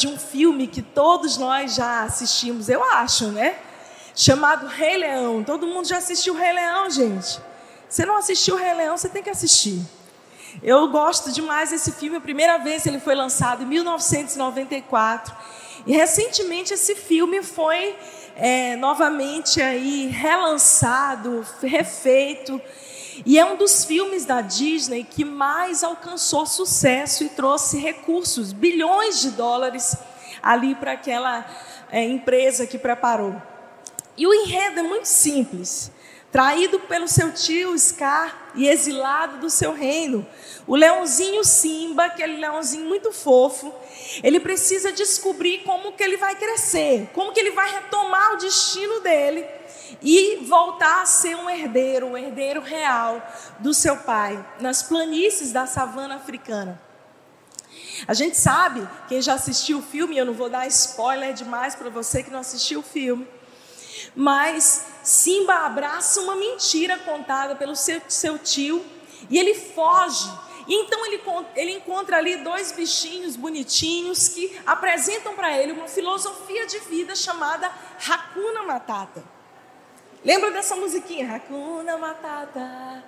de um filme que todos nós já assistimos, eu acho, né? Chamado Rei Leão. Todo mundo já assistiu Rei Leão, gente? Se não assistiu Rei Leão, você tem que assistir. Eu gosto demais desse filme. A primeira vez ele foi lançado em 1994. E recentemente esse filme foi é, novamente aí relançado, refeito. E é um dos filmes da Disney que mais alcançou sucesso e trouxe recursos, bilhões de dólares ali para aquela é, empresa que preparou. E o enredo é muito simples. Traído pelo seu tio Scar e exilado do seu reino, o leãozinho Simba, aquele leãozinho muito fofo, ele precisa descobrir como que ele vai crescer, como que ele vai retomar o destino dele e voltar a ser um herdeiro, um herdeiro real do seu pai, nas planícies da savana africana. A gente sabe, quem já assistiu o filme, eu não vou dar spoiler demais para você que não assistiu o filme, mas Simba abraça uma mentira contada pelo seu, seu tio e ele foge. E então ele, ele encontra ali dois bichinhos bonitinhos que apresentam para ele uma filosofia de vida chamada Hakuna Matata. Lembra dessa musiquinha? Hakuna Matata.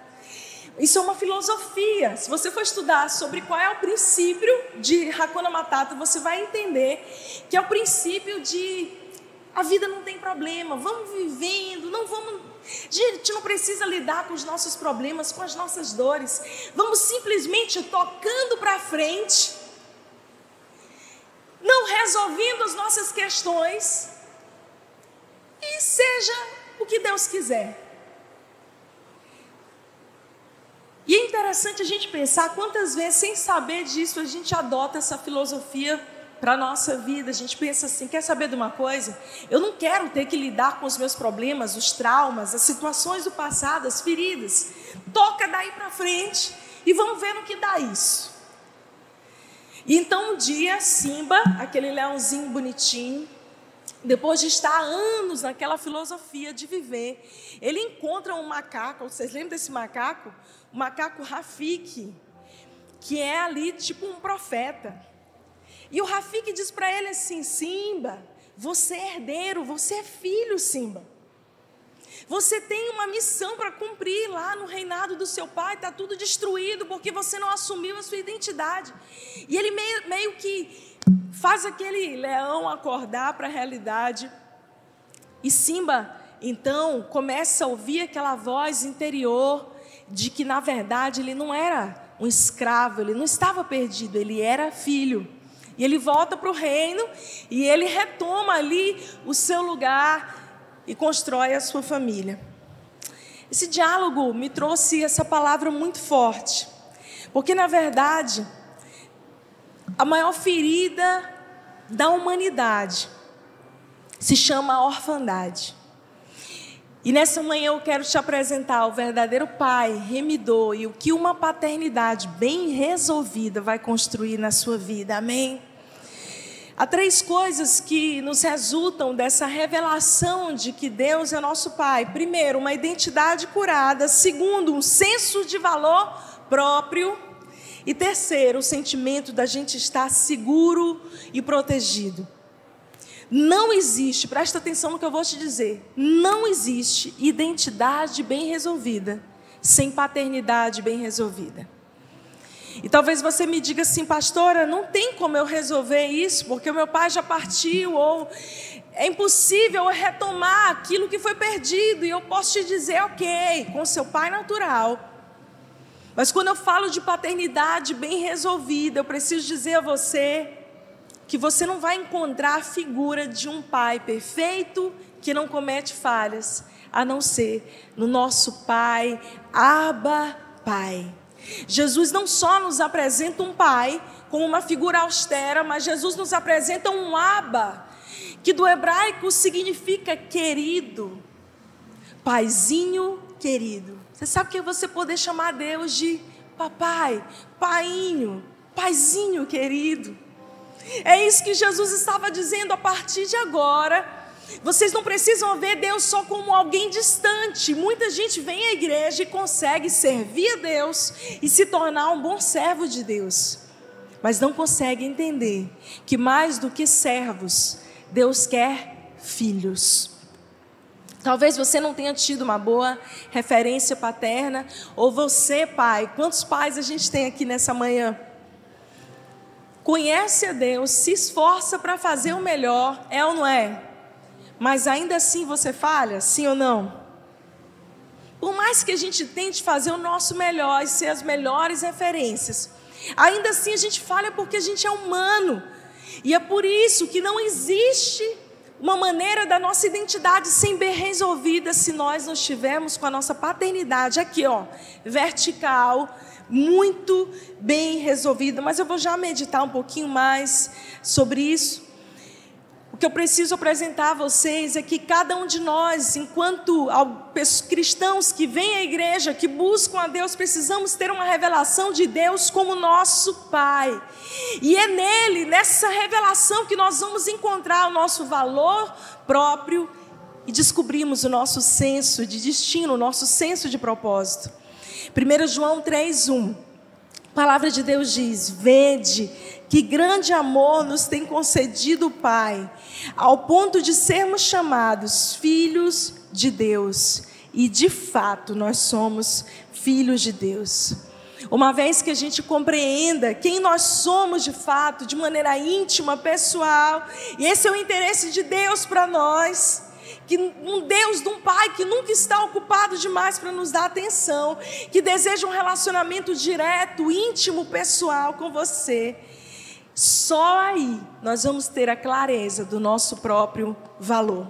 Isso é uma filosofia. Se você for estudar sobre qual é o princípio de Hakuna Matata, você vai entender que é o princípio de a vida não tem problema, vamos vivendo, não vamos. Gente, não precisa lidar com os nossos problemas, com as nossas dores. Vamos simplesmente tocando para frente, não resolvendo as nossas questões, e seja o que Deus quiser. E é interessante a gente pensar quantas vezes, sem saber disso, a gente adota essa filosofia para a nossa vida. A gente pensa assim: quer saber de uma coisa? Eu não quero ter que lidar com os meus problemas, os traumas, as situações do passado, as feridas. Toca daí para frente e vamos ver no que dá isso. E então um dia, Simba, aquele leãozinho bonitinho, depois de estar anos naquela filosofia de viver, ele encontra um macaco, vocês lembram desse macaco? O macaco Rafik, que é ali tipo um profeta. E o Rafik diz para ele assim: Simba, você é herdeiro, você é filho, Simba. Você tem uma missão para cumprir lá no reinado do seu pai, está tudo destruído porque você não assumiu a sua identidade. E ele meio, meio que faz aquele leão acordar para a realidade. E Simba, então, começa a ouvir aquela voz interior de que, na verdade, ele não era um escravo, ele não estava perdido, ele era filho. E ele volta para o reino e ele retoma ali o seu lugar e constrói a sua família. Esse diálogo me trouxe essa palavra muito forte, porque, na verdade, a maior ferida da humanidade se chama orfandade. E nessa manhã eu quero te apresentar o verdadeiro pai, remidor, e o que uma paternidade bem resolvida vai construir na sua vida. Amém? Há três coisas que nos resultam dessa revelação de que Deus é nosso Pai. Primeiro, uma identidade curada. Segundo, um senso de valor próprio. E terceiro, o sentimento da gente estar seguro e protegido. Não existe, presta atenção no que eu vou te dizer, não existe identidade bem resolvida sem paternidade bem resolvida. E talvez você me diga assim, pastora, não tem como eu resolver isso, porque o meu pai já partiu, ou é impossível eu retomar aquilo que foi perdido. E eu posso te dizer, ok, com seu pai natural, mas quando eu falo de paternidade bem resolvida, eu preciso dizer a você que você não vai encontrar a figura de um pai perfeito que não comete falhas, a não ser no nosso Pai, Abba Pai. Jesus não só nos apresenta um pai como uma figura austera, mas Jesus nos apresenta um Abba, que do hebraico significa querido, paizinho querido. Você sabe que é você poder chamar Deus de papai, painho, paizinho querido. É isso que Jesus estava dizendo a partir de agora. Vocês não precisam ver Deus só como alguém distante. Muita gente vem à igreja e consegue servir a Deus e se tornar um bom servo de Deus. mas não consegue entender que mais do que servos, Deus quer filhos. Talvez você não tenha tido uma boa referência paterna, ou você, pai, quantos pais a gente tem aqui nessa manhã? Conhece a Deus, se esforça para fazer o melhor, é ou não é? Mas ainda assim você falha, sim ou não? Por mais que a gente tente fazer o nosso melhor e ser as melhores referências, ainda assim a gente falha porque a gente é humano. E é por isso que não existe uma maneira da nossa identidade ser bem resolvida se nós não estivermos com a nossa paternidade aqui, ó, vertical, muito bem resolvida. Mas eu vou já meditar um pouquinho mais sobre isso. O que eu preciso apresentar a vocês é que cada um de nós, enquanto cristãos que vêm à igreja, que buscam a Deus, precisamos ter uma revelação de Deus como nosso Pai. E é nele, nessa revelação, que nós vamos encontrar o nosso valor próprio e descobrimos o nosso senso de destino, o nosso senso de propósito. 1 João 3:1. A palavra de Deus diz: "Vede que grande amor nos tem concedido o Pai, ao ponto de sermos chamados filhos de Deus. E de fato nós somos filhos de Deus. Uma vez que a gente compreenda quem nós somos de fato, de maneira íntima, pessoal, e esse é o interesse de Deus para nós que um Deus de um pai que nunca está ocupado demais para nos dar atenção, que deseja um relacionamento direto, íntimo, pessoal com você. Só aí nós vamos ter a clareza do nosso próprio valor.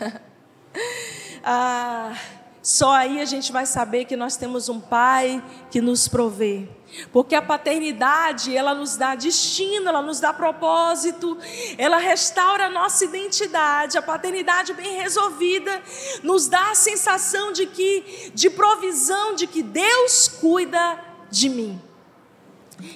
ah, só aí a gente vai saber que nós temos um pai que nos provê. Porque a paternidade, ela nos dá destino, ela nos dá propósito, ela restaura a nossa identidade. A paternidade bem resolvida nos dá a sensação de que de provisão, de que Deus cuida de mim.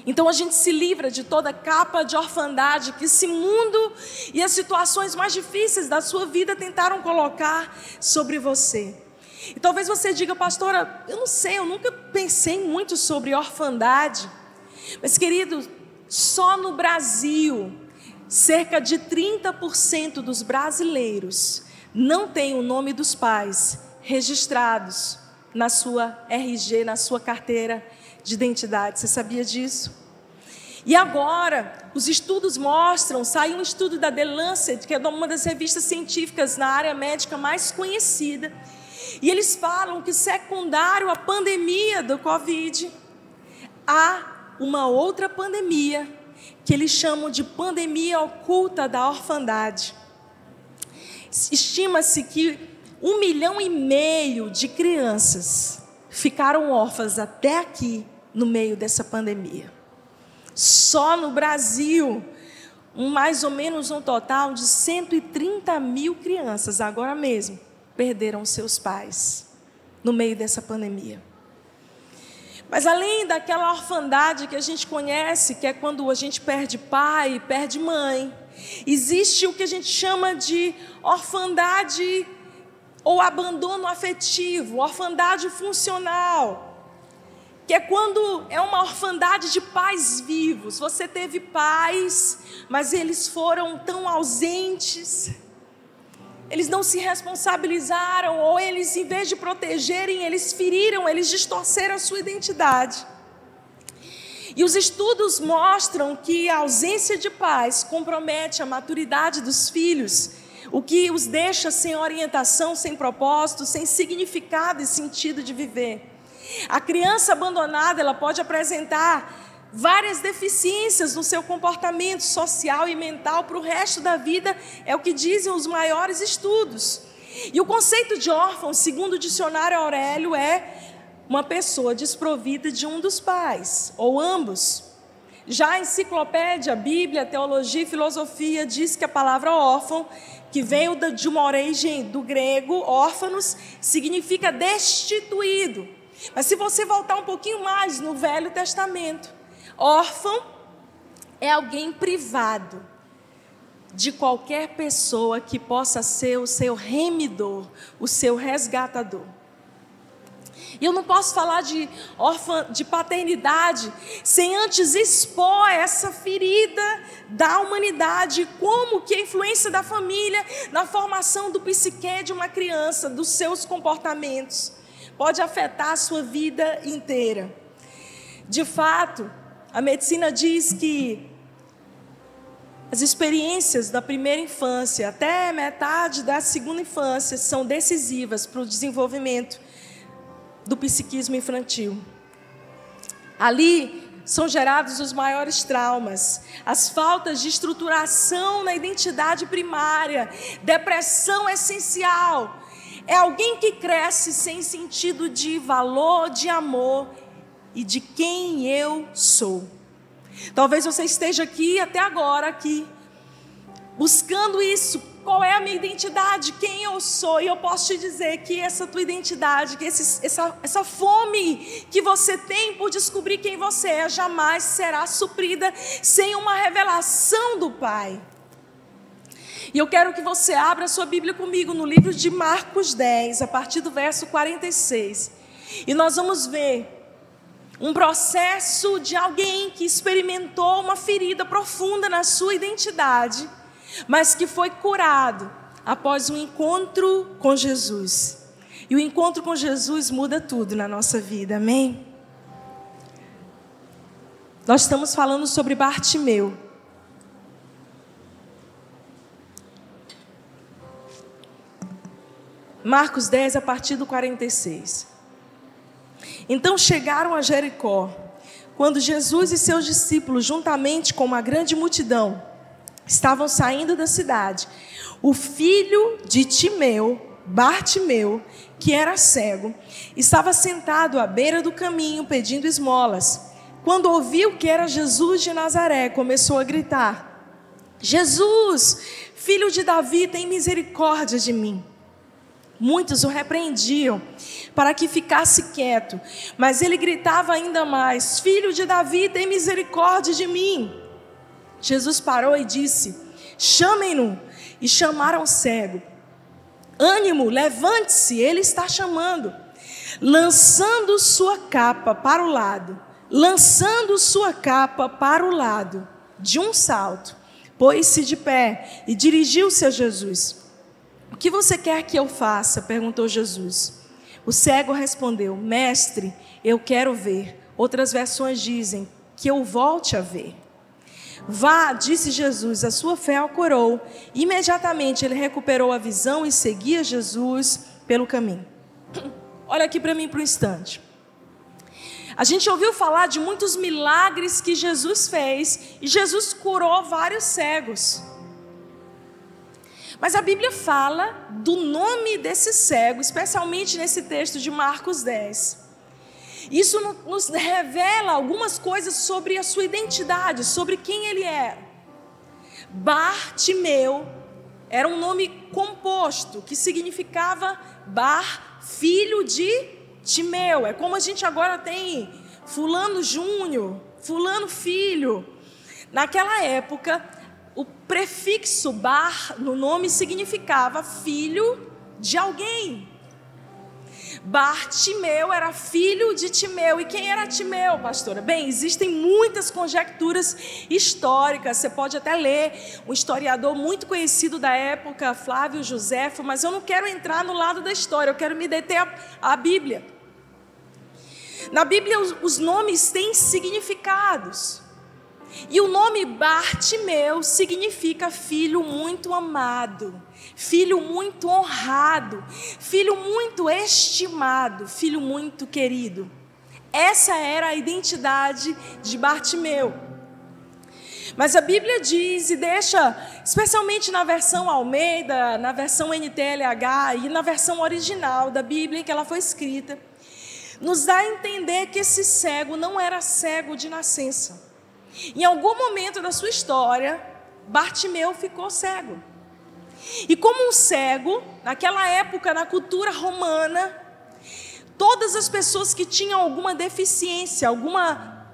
Então a gente se livra de toda capa de orfandade que esse mundo e as situações mais difíceis da sua vida tentaram colocar sobre você. E talvez você diga, pastora, eu não sei, eu nunca pensei muito sobre orfandade. Mas, querido, só no Brasil, cerca de 30% dos brasileiros não têm o nome dos pais registrados na sua RG, na sua carteira de identidade. Você sabia disso? E agora, os estudos mostram, saiu um estudo da The Lancet, que é uma das revistas científicas na área médica mais conhecida, e eles falam que secundário à pandemia do Covid, há uma outra pandemia, que eles chamam de pandemia oculta da orfandade. Estima-se que um milhão e meio de crianças ficaram órfãs até aqui no meio dessa pandemia. Só no Brasil, mais ou menos um total de 130 mil crianças, agora mesmo, perderam seus pais no meio dessa pandemia. Mas além daquela orfandade que a gente conhece, que é quando a gente perde pai, perde mãe, existe o que a gente chama de orfandade ou abandono afetivo, orfandade funcional que é quando é uma orfandade de pais vivos. Você teve pais, mas eles foram tão ausentes, eles não se responsabilizaram, ou eles, em vez de protegerem, eles feriram, eles distorceram a sua identidade. E os estudos mostram que a ausência de pais compromete a maturidade dos filhos, o que os deixa sem orientação, sem propósito, sem significado e sentido de viver. A criança abandonada, ela pode apresentar várias deficiências no seu comportamento social e mental para o resto da vida, é o que dizem os maiores estudos. E o conceito de órfão, segundo o dicionário Aurélio, é uma pessoa desprovida de um dos pais, ou ambos. Já a enciclopédia, Bíblia, Teologia e Filosofia diz que a palavra órfão, que veio de uma origem do grego, órfanos, significa destituído. Mas se você voltar um pouquinho mais no Velho Testamento, órfão é alguém privado de qualquer pessoa que possa ser o seu remidor, o seu resgatador. E eu não posso falar de órfã, de paternidade, sem antes expor essa ferida da humanidade, como que a influência da família na formação do psique de uma criança, dos seus comportamentos, pode afetar a sua vida inteira. De fato, a medicina diz que as experiências da primeira infância até metade da segunda infância são decisivas para o desenvolvimento do psiquismo infantil. Ali são gerados os maiores traumas, as faltas de estruturação na identidade primária, depressão essencial. É alguém que cresce sem sentido de valor, de amor e de quem eu sou. Talvez você esteja aqui até agora aqui buscando isso, qual é a minha identidade, quem eu sou, e eu posso te dizer que essa tua identidade, que esse, essa, essa fome que você tem por descobrir quem você é, jamais será suprida sem uma revelação do Pai. E eu quero que você abra sua Bíblia comigo no livro de Marcos 10, a partir do verso 46. E nós vamos ver um processo de alguém que experimentou uma ferida profunda na sua identidade mas que foi curado após um encontro com Jesus. E o encontro com Jesus muda tudo na nossa vida, amém? Nós estamos falando sobre Bartimeu. Marcos 10, a partir do 46. Então chegaram a Jericó, quando Jesus e seus discípulos, juntamente com uma grande multidão, estavam saindo da cidade. O filho de Timeu, Bartimeu, que era cego, estava sentado à beira do caminho pedindo esmolas. Quando ouviu que era Jesus de Nazaré, começou a gritar: Jesus, filho de Davi, tem misericórdia de mim. Muitos o repreendiam para que ficasse quieto, mas ele gritava ainda mais: Filho de Davi, tem misericórdia de mim. Jesus parou e disse: Chamem-no. E chamaram o cego. Ânimo, levante-se, ele está chamando. Lançando sua capa para o lado, lançando sua capa para o lado, de um salto, pôs-se de pé e dirigiu-se a Jesus. O que você quer que eu faça? perguntou Jesus. O cego respondeu: Mestre, eu quero ver. Outras versões dizem que eu volte a ver. Vá, disse Jesus, a sua fé o curou. Imediatamente ele recuperou a visão e seguia Jesus pelo caminho. Olha aqui para mim por um instante. A gente ouviu falar de muitos milagres que Jesus fez e Jesus curou vários cegos. Mas a Bíblia fala do nome desse cego, especialmente nesse texto de Marcos 10. Isso nos revela algumas coisas sobre a sua identidade, sobre quem ele é. Bartimeu era um nome composto que significava Bar, filho de Timeu. É como a gente agora tem Fulano Júnior, Fulano Filho. Naquela época, o prefixo Bar no nome significava filho de alguém. Bartimeu era filho de Timeu. E quem era Timeu, pastora? Bem, existem muitas conjecturas históricas. Você pode até ler um historiador muito conhecido da época, Flávio Joséfo, mas eu não quero entrar no lado da história, eu quero me deter à, Bíblia. Na Bíblia, os nomes têm significados. E o nome Bartimeu significa filho muito amado, filho muito honrado, filho muito estimado, filho muito querido. Essa era a identidade de Bartimeu. Mas a Bíblia diz e deixa, especialmente na versão Almeida, na versão NTLH e na versão original da Bíblia em que ela foi escrita, nos dá a entender que esse cego não era cego de nascença. Em algum momento da sua história, Bartimeu ficou cego. E como um cego, naquela época, na cultura romana, todas as pessoas que tinham alguma deficiência, alguma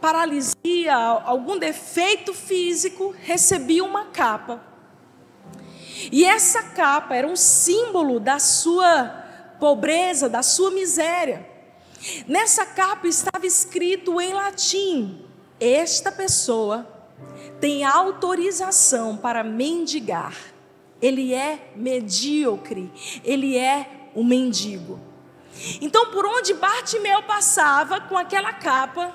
paralisia, algum defeito físico, recebiam uma capa. E essa capa era um símbolo da sua pobreza, da sua miséria. Nessa capa estava escrito em latim: Esta pessoa tem autorização para mendigar. Ele é medíocre, ele é um mendigo. Então, por onde Bartimeu passava com aquela capa,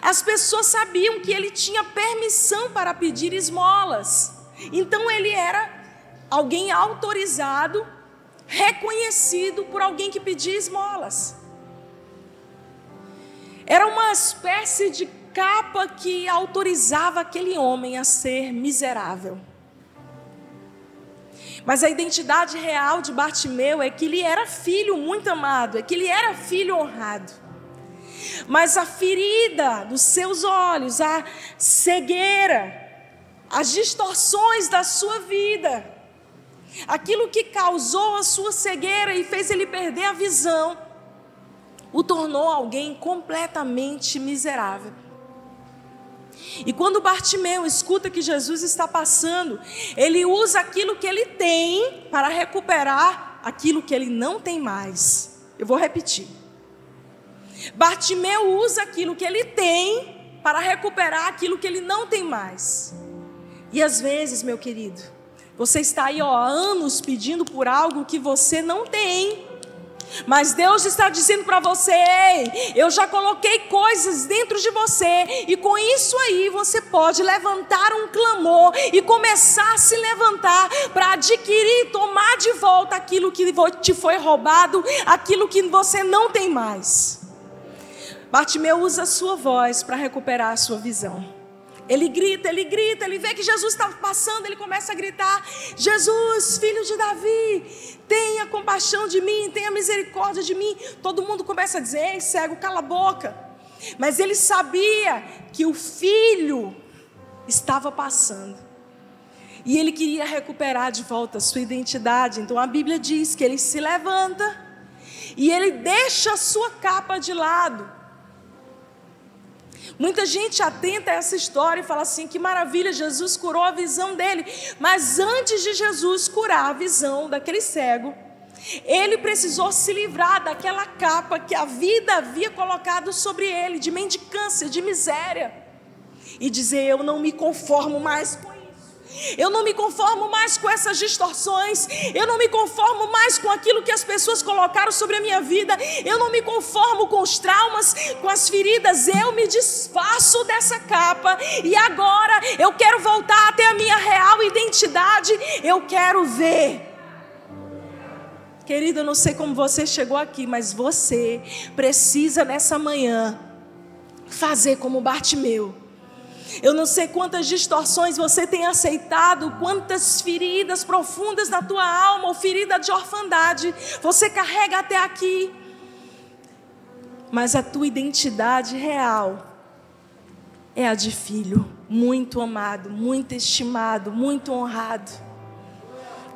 as pessoas sabiam que ele tinha permissão para pedir esmolas. Então, ele era alguém autorizado, reconhecido por alguém que pedia esmolas. Era uma espécie de capa que autorizava aquele homem a ser miserável. Mas a identidade real de Bartimeu é que ele era filho muito amado, é que ele era filho honrado. Mas a ferida dos seus olhos, a cegueira, as distorções da sua vida, aquilo que causou a sua cegueira e fez ele perder a visão, o tornou alguém completamente miserável. E quando Bartimeu escuta que Jesus está passando, ele usa aquilo que ele tem para recuperar aquilo que ele não tem mais. Eu vou repetir. Bartimeu usa aquilo que ele tem para recuperar aquilo que ele não tem mais. E às vezes, meu querido, você está aí ó, há anos pedindo por algo que você não tem. Mas Deus está dizendo para você: Ei, eu já coloquei coisas dentro de você, e com isso aí você pode levantar um clamor e começar a se levantar para adquirir, tomar de volta aquilo que te foi roubado, aquilo que você não tem mais. Bartimeu usa a sua voz para recuperar a sua visão. Ele grita, ele grita, ele vê que Jesus está passando, ele começa a gritar: Jesus, filho de Davi, tenha compaixão de mim, tenha misericórdia de mim. Todo mundo começa a dizer: Ei, cego, cala a boca. Mas ele sabia que o filho estava passando. E ele queria recuperar de volta a sua identidade. Então a Bíblia diz que ele se levanta e ele deixa a sua capa de lado Muita gente atenta a essa história e fala assim: que maravilha, Jesus curou a visão dele. Mas antes de Jesus curar a visão daquele cego, ele precisou se livrar daquela capa que a vida havia colocado sobre ele, de mendicância, de miséria, e dizer: Eu não me conformo mais com eu não me conformo mais com essas distorções. Eu não me conformo mais com aquilo que as pessoas colocaram sobre a minha vida. Eu não me conformo com os traumas, com as feridas. Eu me desfaço dessa capa. E agora eu quero voltar até a minha real identidade. Eu quero ver. Querida, eu não sei como você chegou aqui, mas você precisa nessa manhã fazer como Bartimeu eu não sei quantas distorções você tem aceitado, quantas feridas profundas na tua alma, ou ferida de orfandade, você carrega até aqui. Mas a tua identidade real é a de filho, muito amado, muito estimado, muito honrado.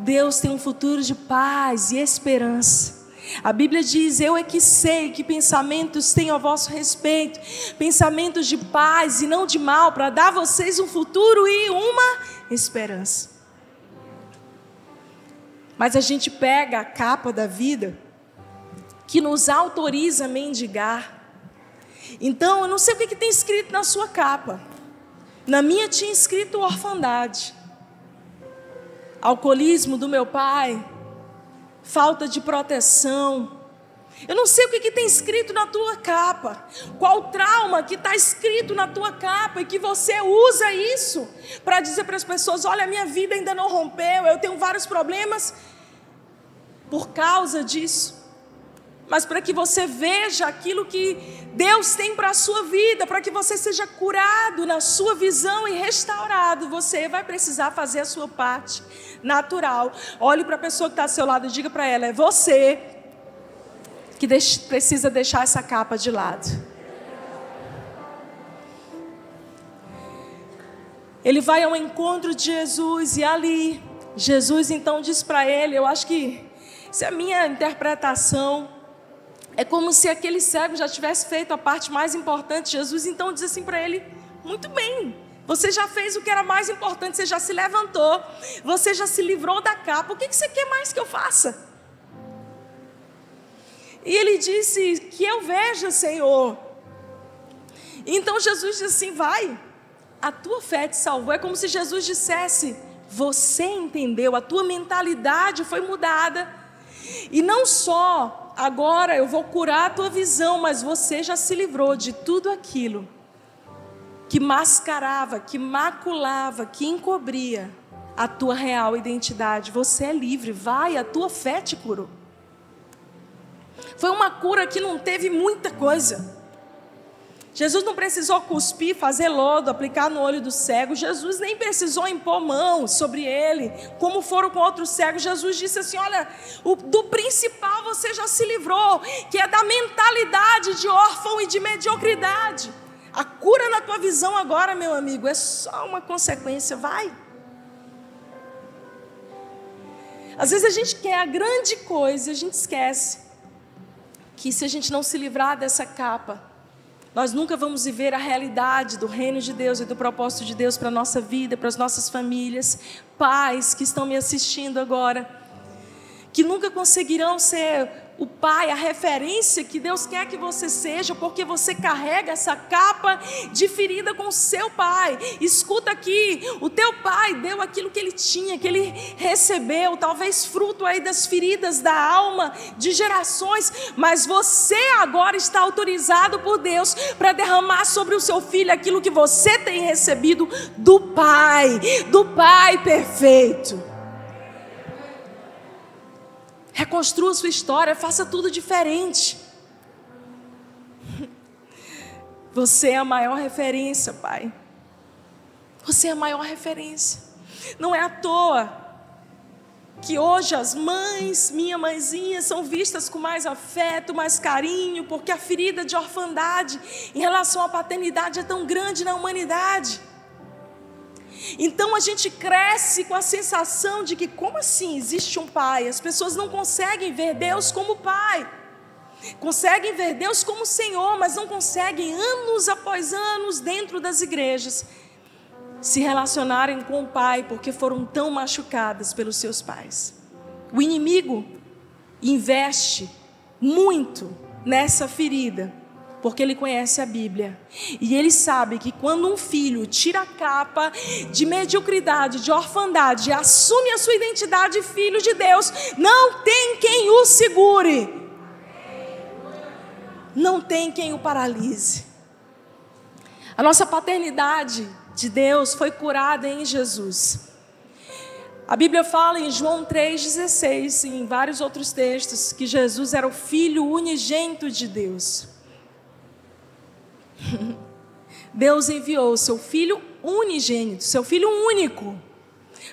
Deus tem um futuro de paz e esperança. A Bíblia diz: Eu é que sei que pensamentos tenho a vosso respeito, pensamentos de paz e não de mal, para dar a vocês um futuro e uma esperança. Mas a gente pega a capa da vida que nos autoriza a mendigar. Então, eu não sei o que, que tem escrito na sua capa. Na minha tinha escrito orfandade, alcoolismo do meu pai, falta de proteção. Eu não sei o que, que tem escrito na tua capa, qual trauma que está escrito na tua capa e que você usa isso para dizer para as pessoas: olha, minha vida ainda não rompeu, eu tenho vários problemas por causa disso mas para que você veja aquilo que Deus tem para a sua vida, para que você seja curado na sua visão e restaurado, você vai precisar fazer a sua parte natural. Olhe para a pessoa que está ao seu lado e diga para ela: é você que precisa deixar essa capa de lado. Ele vai ao encontro de Jesus e ali, Jesus então diz para ele: Eu acho que, se é a minha interpretação, é como se aquele cego já tivesse feito a parte mais importante. Jesus então diz assim para ele: Muito bem, você já fez o que era mais importante, você já se levantou, você já se livrou da capa. O que você quer mais que eu faça? E ele disse: Que eu veja, Senhor. Então Jesus disse assim: Vai, a tua fé te salvou. É como se Jesus dissesse: Você entendeu, a tua mentalidade foi mudada. E não só agora eu vou curar a tua visão, mas você já se livrou de tudo aquilo que mascarava, que maculava, que encobria a tua real identidade. Você é livre, vai, a tua fé te curou. Foi uma cura que não teve muita coisa. Jesus não precisou cuspir, fazer lodo, aplicar no olho do cego. Jesus nem precisou impor mão sobre ele, como foram com outros cegos. Jesus disse assim: Olha, o, do principal você já se livrou, que é da mentalidade de órfão e de mediocridade. A cura na tua visão agora, meu amigo, é só uma consequência. Vai. Às vezes a gente quer a grande coisa e a gente esquece que se a gente não se livrar dessa capa, nós nunca vamos viver a realidade do reino de Deus e do propósito de Deus para a nossa vida, para as nossas famílias. Pais que estão me assistindo agora, que nunca conseguirão ser o pai, a referência que Deus quer que você seja, porque você carrega essa capa de ferida com o seu pai. Escuta aqui, o teu pai deu aquilo que ele tinha, que ele recebeu, talvez fruto aí das feridas da alma de gerações, mas você agora está autorizado por Deus para derramar sobre o seu filho aquilo que você tem recebido do pai, do pai perfeito. Reconstrua sua história, faça tudo diferente. Você é a maior referência, Pai. Você é a maior referência. Não é à toa que hoje as mães, minha mãezinha, são vistas com mais afeto, mais carinho, porque a ferida de orfandade em relação à paternidade é tão grande na humanidade. Então a gente cresce com a sensação de que, como assim existe um pai? As pessoas não conseguem ver Deus como pai. Conseguem ver Deus como Senhor, mas não conseguem, anos após anos, dentro das igrejas, se relacionarem com o Pai, porque foram tão machucadas pelos seus pais. O inimigo investe muito nessa ferida porque ele conhece a Bíblia. E ele sabe que quando um filho tira a capa de mediocridade, de orfandade, assume a sua identidade filho de Deus, não tem quem o segure. Não tem quem o paralise. A nossa paternidade de Deus foi curada em Jesus. A Bíblia fala em João 3,16 e em vários outros textos que Jesus era o Filho unigênito de Deus. Deus enviou o seu filho unigênito, seu filho único,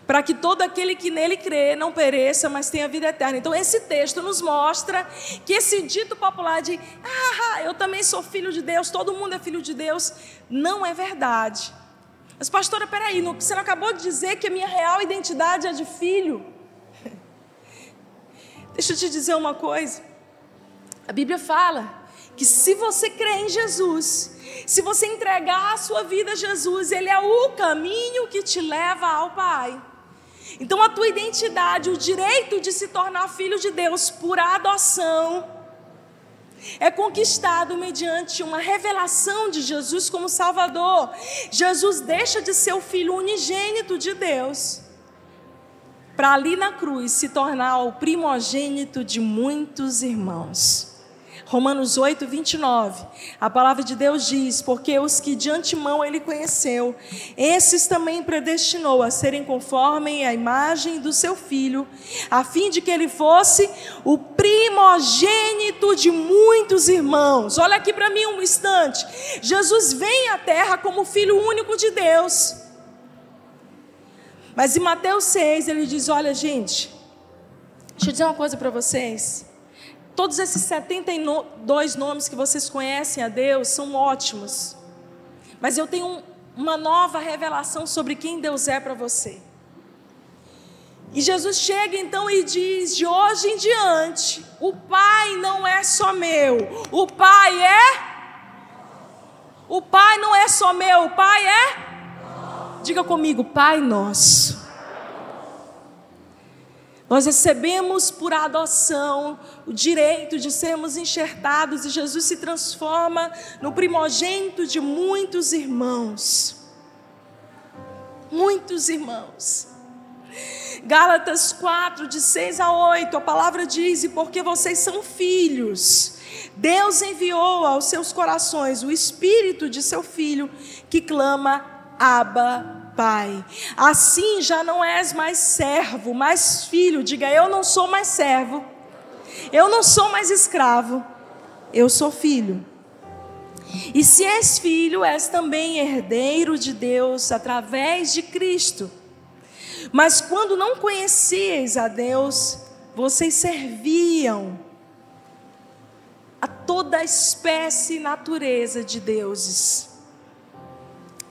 para que todo aquele que nele crê não pereça, mas tenha vida eterna. Então, esse texto nos mostra que esse dito popular de, ah, eu também sou filho de Deus, todo mundo é filho de Deus, não é verdade. Mas, pastora, peraí, você não acabou de dizer que a minha real identidade é de filho? Deixa eu te dizer uma coisa. A Bíblia fala que se você crê em Jesus, se você entregar a sua vida a Jesus, Ele é o caminho que te leva ao Pai. Então a tua identidade, o direito de se tornar filho de Deus por adoção, é conquistado mediante uma revelação de Jesus como Salvador. Jesus deixa de ser o filho unigênito de Deus, para ali na cruz se tornar o primogênito de muitos irmãos. Romanos 8, 29. A palavra de Deus diz: Porque os que de antemão ele conheceu, esses também predestinou a serem conforme a imagem do seu filho, a fim de que ele fosse o primogênito de muitos irmãos. Olha aqui para mim um instante. Jesus vem à terra como filho único de Deus. Mas em Mateus 6 ele diz: Olha, gente, deixa eu dizer uma coisa para vocês. Todos esses 72 nomes que vocês conhecem a Deus são ótimos. Mas eu tenho uma nova revelação sobre quem Deus é para você. E Jesus chega então e diz: de hoje em diante, o Pai não é só meu, o Pai é. O Pai não é só meu, o Pai é. Diga comigo, Pai nosso. Nós recebemos por adoção o direito de sermos enxertados e Jesus se transforma no primogênito de muitos irmãos. Muitos irmãos. Gálatas 4, de 6 a 8, a palavra diz: E porque vocês são filhos, Deus enviou aos seus corações o espírito de seu filho que clama: Abba, Pai. Assim já não és mais servo, mas filho. Diga, eu não sou mais servo. Eu não sou mais escravo. Eu sou filho. E se és filho, és também herdeiro de Deus através de Cristo. Mas quando não conhecieis a Deus, vocês serviam a toda espécie e natureza de deuses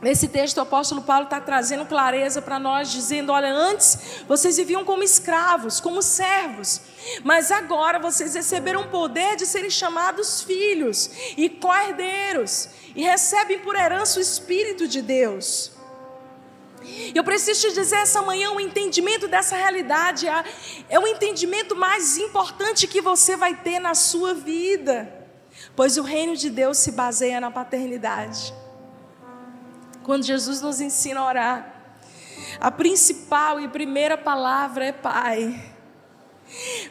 Nesse texto, o apóstolo Paulo está trazendo clareza para nós, dizendo: olha, antes vocês viviam como escravos, como servos, mas agora vocês receberam o poder de serem chamados filhos e co-herdeiros, e recebem por herança o Espírito de Deus. Eu preciso te dizer essa manhã: o entendimento dessa realidade é, é o entendimento mais importante que você vai ter na sua vida, pois o reino de Deus se baseia na paternidade. Quando Jesus nos ensina a orar, a principal e primeira palavra é Pai.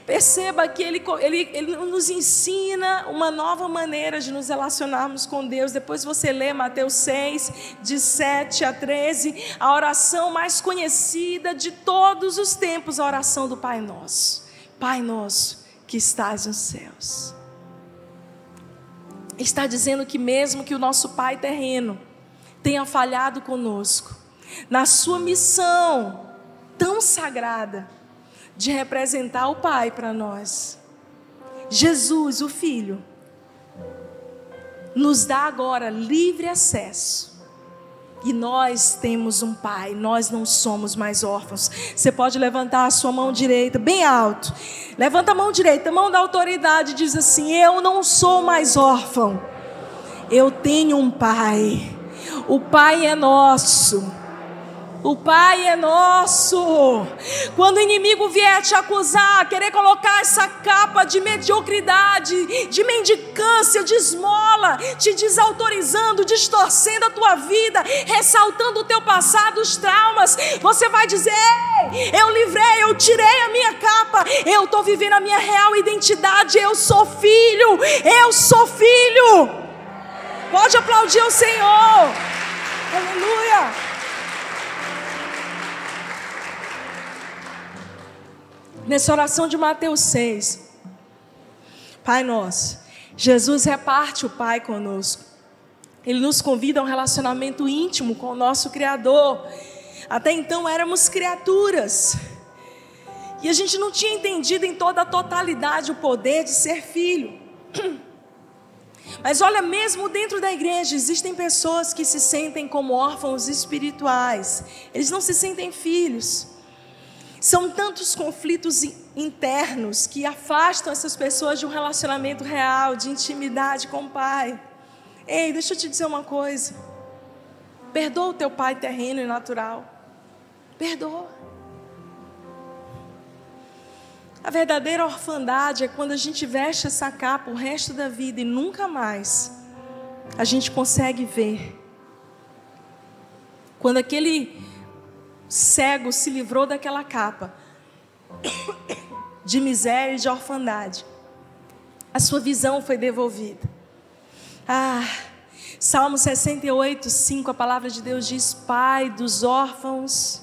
Perceba que ele, ele, ele nos ensina uma nova maneira de nos relacionarmos com Deus. Depois você lê Mateus 6, de 7 a 13, a oração mais conhecida de todos os tempos, a oração do Pai Nosso. Pai Nosso que estás nos céus. Está dizendo que mesmo que o nosso Pai terreno, tenha falhado conosco na sua missão tão sagrada de representar o Pai para nós. Jesus, o Filho, nos dá agora livre acesso. E nós temos um pai, nós não somos mais órfãos. Você pode levantar a sua mão direita bem alto. Levanta a mão direita, mão da autoridade, diz assim: Eu não sou mais órfão. Eu tenho um pai. O Pai é nosso. O Pai é nosso. Quando o inimigo vier te acusar, querer colocar essa capa de mediocridade, de mendicância, de esmola, te desautorizando, distorcendo a tua vida, ressaltando o teu passado, os traumas, você vai dizer: eu livrei, eu tirei a minha capa, eu estou vivendo a minha real identidade, eu sou filho, eu sou filho. Pode aplaudir o Senhor. Aleluia. Nessa oração de Mateus 6, Pai nosso, Jesus reparte o Pai conosco. Ele nos convida a um relacionamento íntimo com o nosso Criador. Até então éramos criaturas. E a gente não tinha entendido em toda a totalidade o poder de ser filho. Mas olha, mesmo dentro da igreja, existem pessoas que se sentem como órfãos espirituais, eles não se sentem filhos. São tantos conflitos internos que afastam essas pessoas de um relacionamento real, de intimidade com o Pai. Ei, deixa eu te dizer uma coisa. Perdoa o teu pai terreno e natural. Perdoa. A verdadeira orfandade é quando a gente veste essa capa o resto da vida e nunca mais a gente consegue ver. Quando aquele cego se livrou daquela capa de miséria e de orfandade, a sua visão foi devolvida. Ah, Salmo 68, 5, a palavra de Deus diz: Pai dos órfãos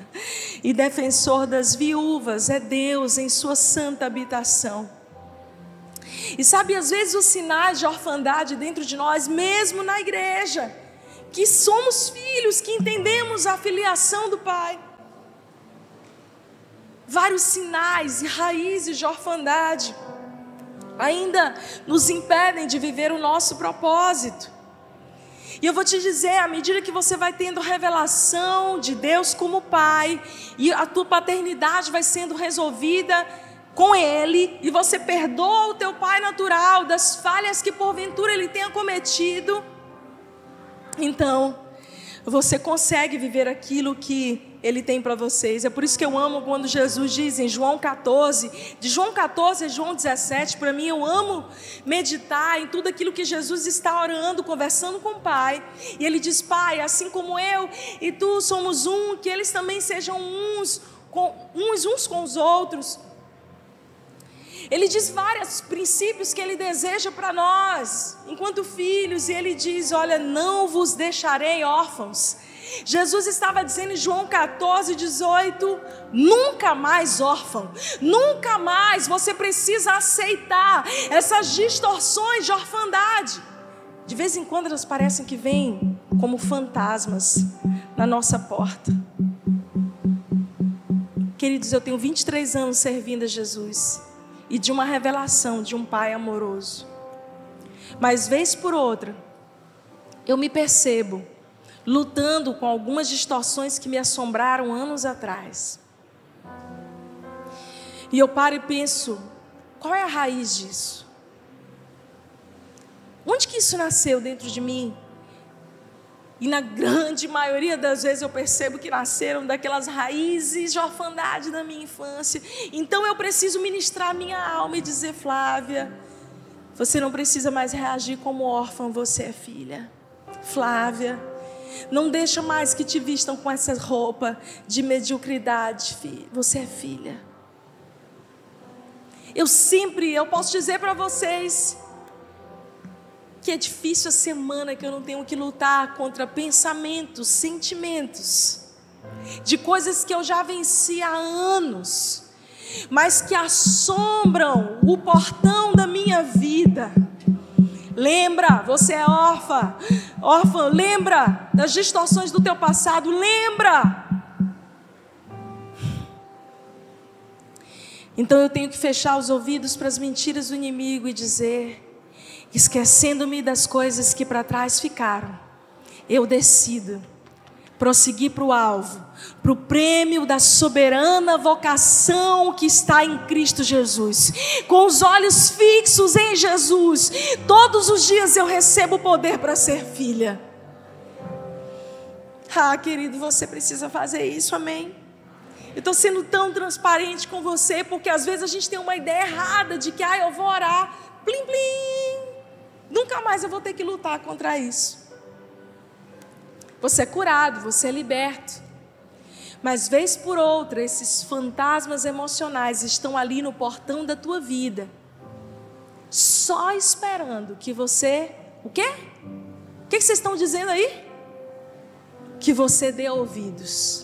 e defensor das viúvas é Deus em sua santa habitação. E sabe, às vezes os sinais de orfandade dentro de nós, mesmo na igreja, que somos filhos, que entendemos a filiação do Pai. Vários sinais e raízes de orfandade ainda nos impedem de viver o nosso propósito. E eu vou te dizer, à medida que você vai tendo revelação de Deus como Pai, e a tua paternidade vai sendo resolvida com Ele, e você perdoa o teu pai natural das falhas que porventura ele tenha cometido, então você consegue viver aquilo que ele tem para vocês. É por isso que eu amo quando Jesus diz em João 14, de João 14 a João 17, para mim eu amo meditar em tudo aquilo que Jesus está orando, conversando com o Pai. E ele diz: Pai, assim como eu e tu somos um, que eles também sejam uns com, uns, uns com os outros. Ele diz vários princípios que ele deseja para nós, enquanto filhos, e ele diz: Olha, não vos deixarei órfãos. Jesus estava dizendo em João 14, 18: nunca mais órfão, nunca mais você precisa aceitar essas distorções de orfandade. De vez em quando elas parecem que vêm como fantasmas na nossa porta. Queridos, eu tenho 23 anos servindo a Jesus e de uma revelação de um Pai amoroso. Mas, vez por outra, eu me percebo lutando com algumas distorções que me assombraram anos atrás. E eu paro e penso: qual é a raiz disso? Onde que isso nasceu dentro de mim? E na grande maioria das vezes eu percebo que nasceram daquelas raízes de orfandade da minha infância. Então eu preciso ministrar minha alma e dizer, Flávia, você não precisa mais reagir como órfã, você é filha. Flávia, não deixa mais que te vistam com essa roupa de mediocridade, filha. Você é filha. Eu sempre, eu posso dizer para vocês, que é difícil a semana que eu não tenho que lutar contra pensamentos, sentimentos, de coisas que eu já venci há anos, mas que assombram o portão da minha vida. Lembra, você é órfã, órfã, lembra das distorções do teu passado, lembra. Então eu tenho que fechar os ouvidos para as mentiras do inimigo e dizer: esquecendo-me das coisas que para trás ficaram, eu decido prosseguir para o alvo, para o prêmio da soberana vocação que está em Cristo Jesus. Com os olhos fixos em Jesus, todos os dias eu recebo poder para ser filha. Ah, querido, você precisa fazer isso, amém? Eu estou sendo tão transparente com você, porque às vezes a gente tem uma ideia errada de que, ah, eu vou orar, plim, plim, Nunca mais eu vou ter que lutar contra isso. Você é curado, você é liberto. Mas vez por outra, esses fantasmas emocionais estão ali no portão da tua vida, só esperando que você, o quê? O que vocês estão dizendo aí? Que você dê ouvidos.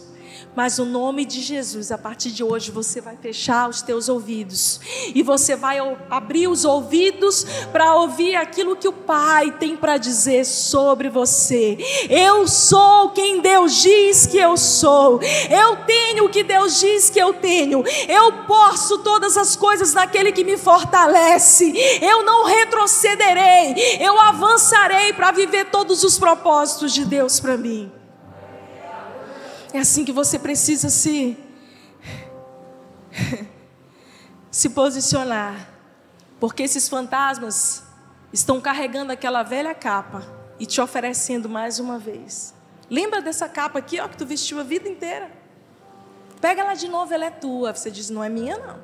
Mas o nome de Jesus, a partir de hoje, você vai fechar os teus ouvidos e você vai abrir os ouvidos para ouvir aquilo que o Pai tem para dizer sobre você. Eu sou quem Deus diz que eu sou. Eu tenho o que Deus diz que eu tenho. Eu posso todas as coisas naquele que me fortalece. Eu não retrocederei. Eu avançarei para viver todos os propósitos de Deus para mim. É assim que você precisa se se posicionar. Porque esses fantasmas estão carregando aquela velha capa e te oferecendo mais uma vez. Lembra dessa capa aqui, ó, que tu vestiu a vida inteira? Pega ela de novo, ela é tua. Você diz, não é minha, não.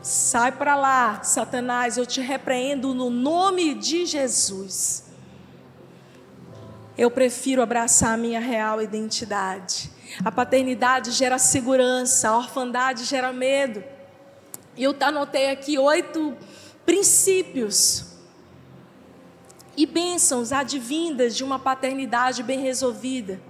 Sai para lá, Satanás, eu te repreendo no nome de Jesus eu prefiro abraçar a minha real identidade. A paternidade gera segurança, a orfandade gera medo. E eu anotei aqui oito princípios e bênçãos advindas de uma paternidade bem resolvida.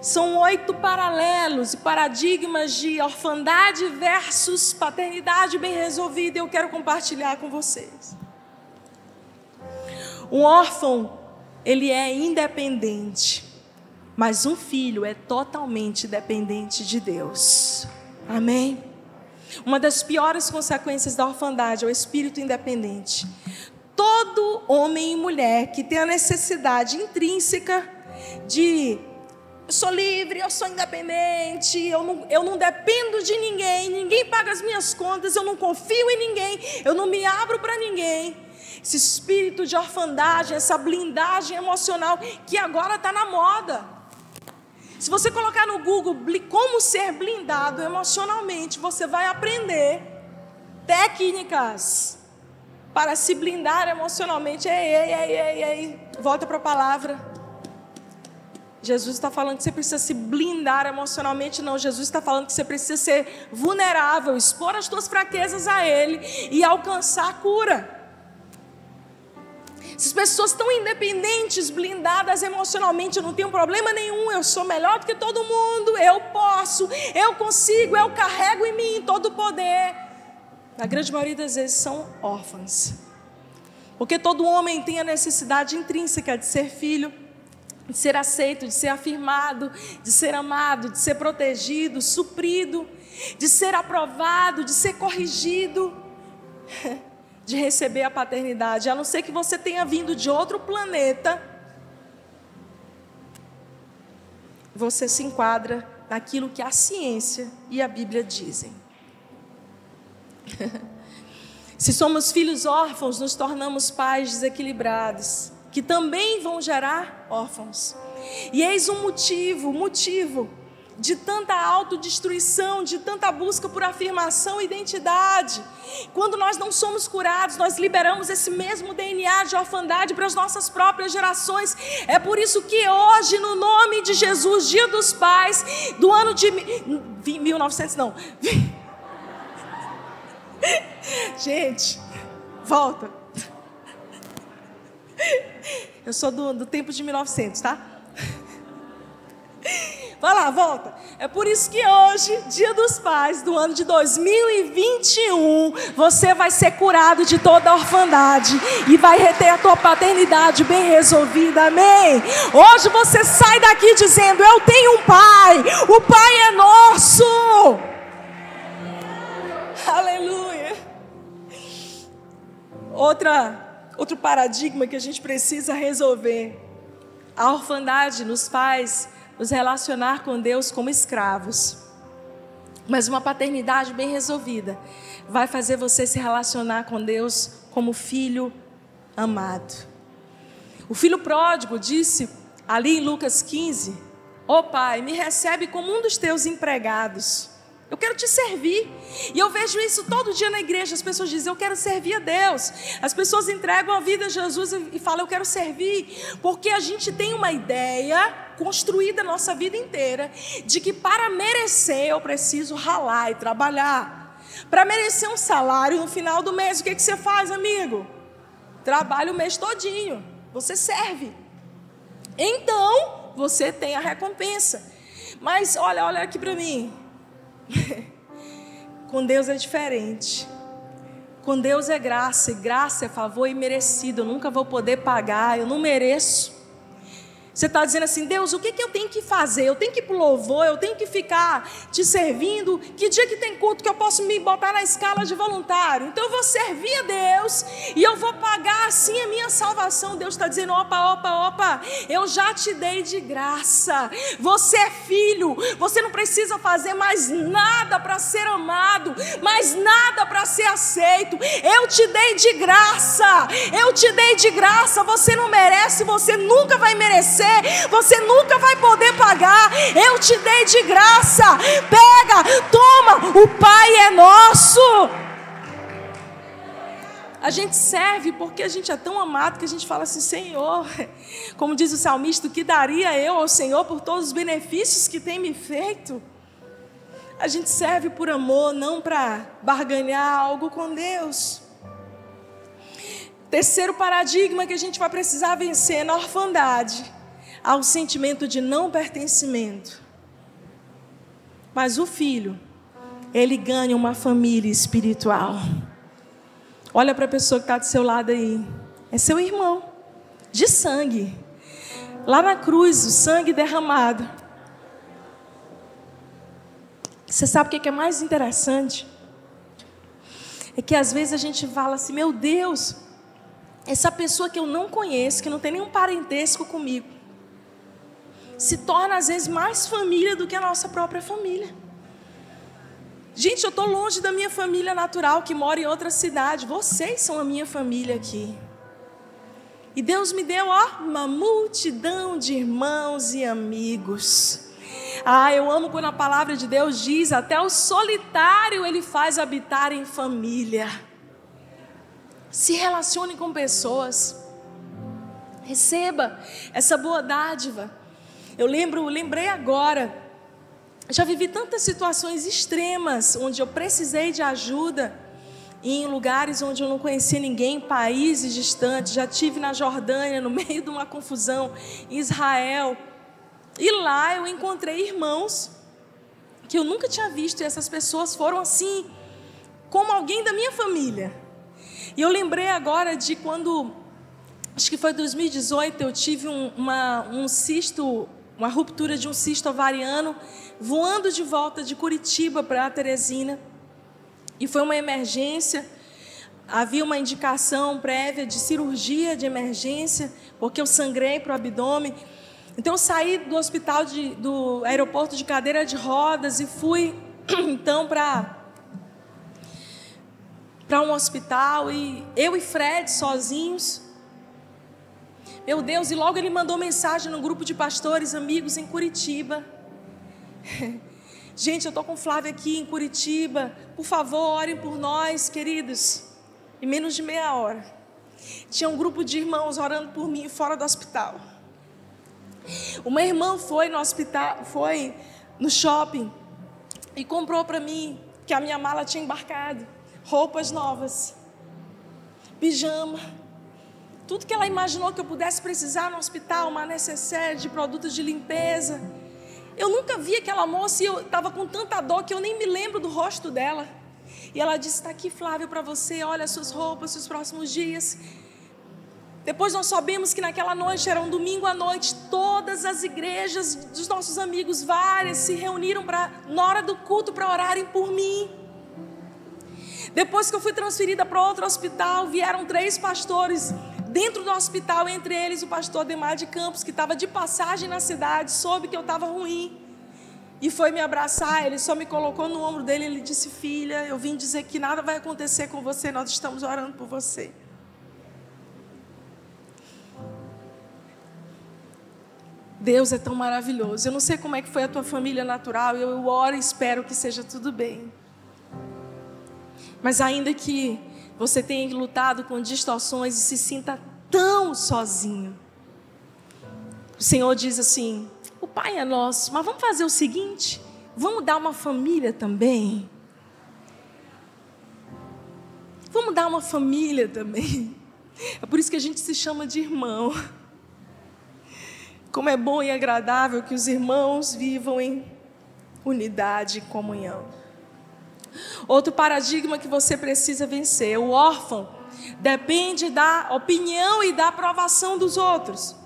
São oito paralelos e paradigmas de orfandade versus paternidade bem resolvida eu quero compartilhar com vocês. Um órfão ele é independente, mas um filho é totalmente dependente de Deus. Amém? Uma das piores consequências da orfandade é o espírito independente. Todo homem e mulher que tem a necessidade intrínseca de eu sou livre, eu sou independente, eu não, eu não dependo de ninguém, ninguém paga as minhas contas, eu não confio em ninguém, eu não me abro para ninguém esse espírito de orfandagem, essa blindagem emocional que agora está na moda. Se você colocar no Google como ser blindado emocionalmente, você vai aprender técnicas para se blindar emocionalmente. Ei, ei, ei, ei, ei. Volta para a palavra. Jesus está falando que você precisa se blindar emocionalmente, não. Jesus está falando que você precisa ser vulnerável, expor as suas fraquezas a Ele e alcançar a cura. Essas pessoas estão independentes, blindadas emocionalmente, eu não tenho problema nenhum, eu sou melhor do que todo mundo, eu posso, eu consigo, eu carrego em mim todo o poder. Na grande maioria das vezes são órfãs. Porque todo homem tem a necessidade intrínseca de ser filho, de ser aceito, de ser afirmado, de ser amado, de ser protegido, suprido, de ser aprovado, de ser corrigido, de receber a paternidade. A não ser que você tenha vindo de outro planeta, você se enquadra naquilo que a ciência e a Bíblia dizem. Se somos filhos órfãos, nos tornamos pais desequilibrados que também vão gerar órfãos. E eis um motivo, motivo de tanta autodestruição, de tanta busca por afirmação e identidade. Quando nós não somos curados, nós liberamos esse mesmo DNA de orfandade para as nossas próprias gerações. É por isso que hoje, no nome de Jesus, Dia dos Pais, do ano de 1900 não. Gente, volta. Eu sou do, do tempo de 1900, tá? Vai lá, volta. É por isso que hoje, Dia dos Pais do ano de 2021, você vai ser curado de toda a orfandade e vai reter a tua paternidade bem resolvida. Amém. Hoje você sai daqui dizendo: Eu tenho um pai. O pai é nosso. Aleluia. Outra outro paradigma que a gente precisa resolver. A orfandade nos faz nos relacionar com Deus como escravos. Mas uma paternidade bem resolvida vai fazer você se relacionar com Deus como filho amado. O filho pródigo disse ali em Lucas 15: Ó oh, pai, me recebe como um dos teus empregados. Eu quero te servir. E eu vejo isso todo dia na igreja. As pessoas dizem, eu quero servir a Deus. As pessoas entregam a vida a Jesus e falam, eu quero servir. Porque a gente tem uma ideia construída a nossa vida inteira de que para merecer eu preciso ralar e trabalhar. Para merecer um salário no final do mês, o que, que você faz, amigo? Trabalha o mês todinho. Você serve. Então, você tem a recompensa. Mas olha, olha aqui para mim. Com Deus é diferente. Com Deus é graça, e graça é favor imerecido. Eu nunca vou poder pagar, eu não mereço. Você está dizendo assim, Deus, o que, que eu tenho que fazer? Eu tenho que ir para o louvor, eu tenho que ficar te servindo. Que dia que tem culto que eu posso me botar na escala de voluntário? Então eu vou servir a Deus e eu vou pagar assim a minha salvação. Deus está dizendo: opa, opa, opa, eu já te dei de graça. Você é filho, você não precisa fazer mais nada para ser amado, mais nada para ser aceito. Eu te dei de graça, eu te dei de graça. Você não merece, você nunca vai merecer você nunca vai poder pagar. Eu te dei de graça. Pega, toma, o Pai é nosso. A gente serve porque a gente é tão amado que a gente fala assim: Senhor, como diz o salmista, o que daria eu ao Senhor por todos os benefícios que tem me feito? A gente serve por amor, não para barganhar algo com Deus. Terceiro paradigma que a gente vai precisar vencer na orfandade ao sentimento de não pertencimento. Mas o filho, ele ganha uma família espiritual. Olha para a pessoa que está do seu lado aí. É seu irmão, de sangue. Lá na cruz, o sangue derramado. Você sabe o que é mais interessante? É que às vezes a gente fala assim: meu Deus, essa pessoa que eu não conheço, que não tem nenhum parentesco comigo, se torna às vezes mais família do que a nossa própria família. Gente, eu estou longe da minha família natural que mora em outra cidade. Vocês são a minha família aqui. E Deus me deu ó, uma multidão de irmãos e amigos. Ah, eu amo quando a palavra de Deus diz: até o solitário ele faz habitar em família. Se relacione com pessoas. Receba essa boa dádiva. Eu lembro, lembrei agora. Já vivi tantas situações extremas onde eu precisei de ajuda em lugares onde eu não conhecia ninguém, países distantes. Já tive na Jordânia, no meio de uma confusão, em Israel. E lá eu encontrei irmãos que eu nunca tinha visto, e essas pessoas foram assim, como alguém da minha família. E eu lembrei agora de quando, acho que foi 2018, eu tive um, uma, um cisto, uma ruptura de um cisto ovariano, voando de volta de Curitiba para Teresina. E foi uma emergência. Havia uma indicação prévia de cirurgia de emergência, porque eu sangrei para o abdômen. Então eu saí do hospital de, do aeroporto de cadeira de rodas e fui então para para um hospital e eu e Fred sozinhos. Meu Deus, e logo ele mandou mensagem no grupo de pastores amigos em Curitiba. Gente, eu estou com Flávia aqui em Curitiba. Por favor, orem por nós, queridos. Em menos de meia hora. Tinha um grupo de irmãos orando por mim fora do hospital. Uma irmã foi no hospital, foi no shopping e comprou para mim que a minha mala tinha embarcado roupas novas, pijama, tudo que ela imaginou que eu pudesse precisar no hospital, uma necessaire de produtos de limpeza. Eu nunca vi aquela moça e eu estava com tanta dor que eu nem me lembro do rosto dela. E ela disse: Está aqui, Flávio, para você. Olha as suas roupas, os próximos dias. Depois nós sabemos que naquela noite, era um domingo à noite, todas as igrejas dos nossos amigos, várias, se reuniram pra, na hora do culto para orarem por mim. Depois que eu fui transferida para outro hospital, vieram três pastores dentro do hospital, entre eles o pastor Demar de Campos, que estava de passagem na cidade, soube que eu estava ruim. E foi me abraçar, ele só me colocou no ombro dele, ele disse: "Filha, eu vim dizer que nada vai acontecer com você, nós estamos orando por você". Deus é tão maravilhoso. Eu não sei como é que foi a tua família natural, eu oro e espero que seja tudo bem. Mas ainda que você tenha lutado com distorções e se sinta tão sozinho. O Senhor diz assim: o Pai é nosso, mas vamos fazer o seguinte: vamos dar uma família também. Vamos dar uma família também. É por isso que a gente se chama de irmão. Como é bom e agradável que os irmãos vivam em unidade e comunhão. Outro paradigma que você precisa vencer: o órfão depende da opinião e da aprovação dos outros.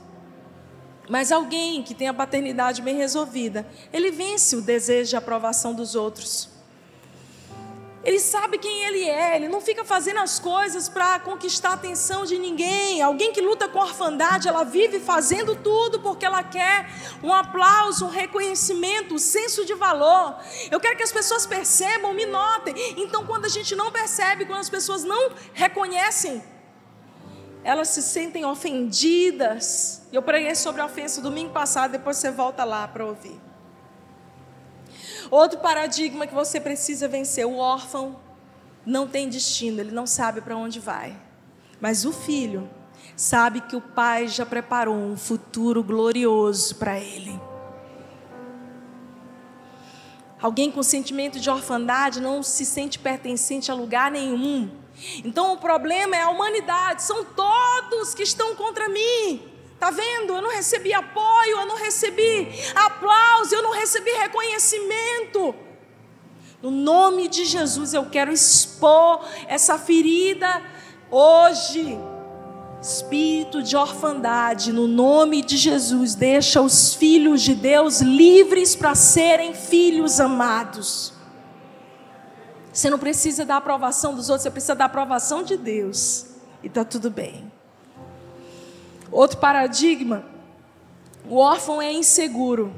Mas alguém que tem a paternidade bem resolvida, ele vence o desejo de aprovação dos outros. Ele sabe quem ele é, ele não fica fazendo as coisas para conquistar a atenção de ninguém. Alguém que luta com orfandade, ela vive fazendo tudo porque ela quer um aplauso, um reconhecimento, um senso de valor. Eu quero que as pessoas percebam, me notem. Então, quando a gente não percebe, quando as pessoas não reconhecem, elas se sentem ofendidas. Eu preguei sobre a ofensa domingo passado, depois você volta lá para ouvir. Outro paradigma que você precisa vencer: o órfão não tem destino, ele não sabe para onde vai. Mas o filho sabe que o pai já preparou um futuro glorioso para ele. Alguém com sentimento de orfandade não se sente pertencente a lugar nenhum. Então o problema é a humanidade, são todos que estão contra mim. Tá vendo? Eu não recebi apoio, eu não recebi aplauso, eu não recebi reconhecimento. No nome de Jesus eu quero expor essa ferida hoje. Espírito de orfandade, no nome de Jesus, deixa os filhos de Deus livres para serem filhos amados. Você não precisa da aprovação dos outros, você precisa da aprovação de Deus. E está tudo bem. Outro paradigma: o órfão é inseguro.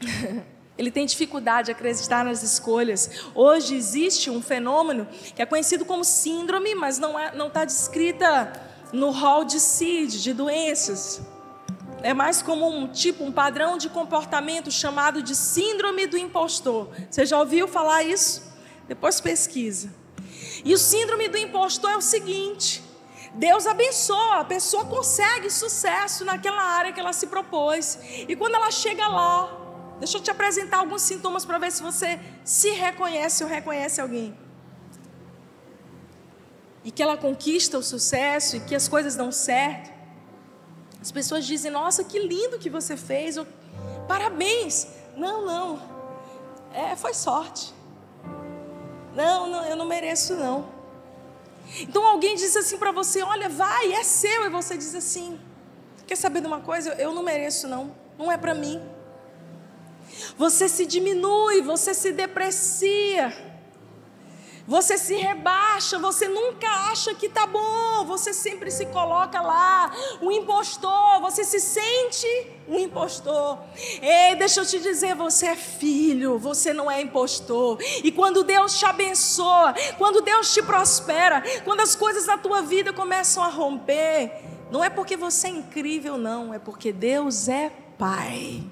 Ele tem dificuldade de acreditar nas escolhas. Hoje existe um fenômeno que é conhecido como síndrome, mas não está é, não tá descrita no hall de CID, de doenças. é mais como um tipo, um padrão de comportamento chamado de síndrome do impostor. Você já ouviu falar isso? Depois pesquisa. E o síndrome do impostor é o seguinte: Deus abençoa, a pessoa consegue sucesso naquela área que ela se propôs. E quando ela chega lá, deixa eu te apresentar alguns sintomas para ver se você se reconhece ou reconhece alguém. E que ela conquista o sucesso e que as coisas dão certo. As pessoas dizem: Nossa, que lindo que você fez, ou, parabéns. Não, não, é, foi sorte. Não, não, eu não mereço, não. Então alguém diz assim para você: olha, vai, é seu. E você diz assim: quer saber de uma coisa? Eu não mereço, não. Não é para mim. Você se diminui, você se deprecia. Você se rebaixa, você nunca acha que tá bom, você sempre se coloca lá, um impostor, você se sente um impostor. Ei, deixa eu te dizer, você é filho, você não é impostor. E quando Deus te abençoa, quando Deus te prospera, quando as coisas na tua vida começam a romper, não é porque você é incrível, não, é porque Deus é Pai.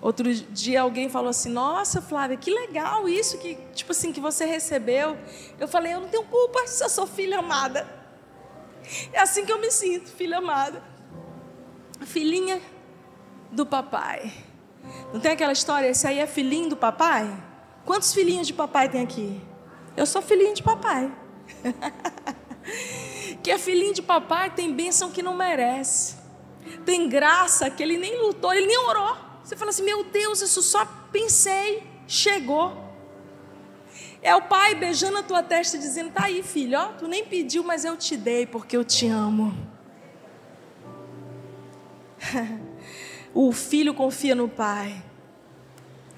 Outro dia alguém falou assim: "Nossa, Flávia, que legal isso que, tipo assim, que você recebeu". Eu falei: "Eu não tenho culpa, se eu sou filha amada". É assim que eu me sinto, filha amada. Filhinha do papai. Não tem aquela história, esse aí é filhinho do papai? Quantos filhinhos de papai tem aqui? Eu sou filhinho de papai. que é filhinho de papai tem bênção que não merece. Tem graça que ele nem lutou, ele nem orou. Você fala assim: meu Deus, isso só pensei, chegou. É o pai beijando a tua testa dizendo: tá aí, filho, ó, tu nem pediu, mas eu te dei porque eu te amo. o filho confia no pai.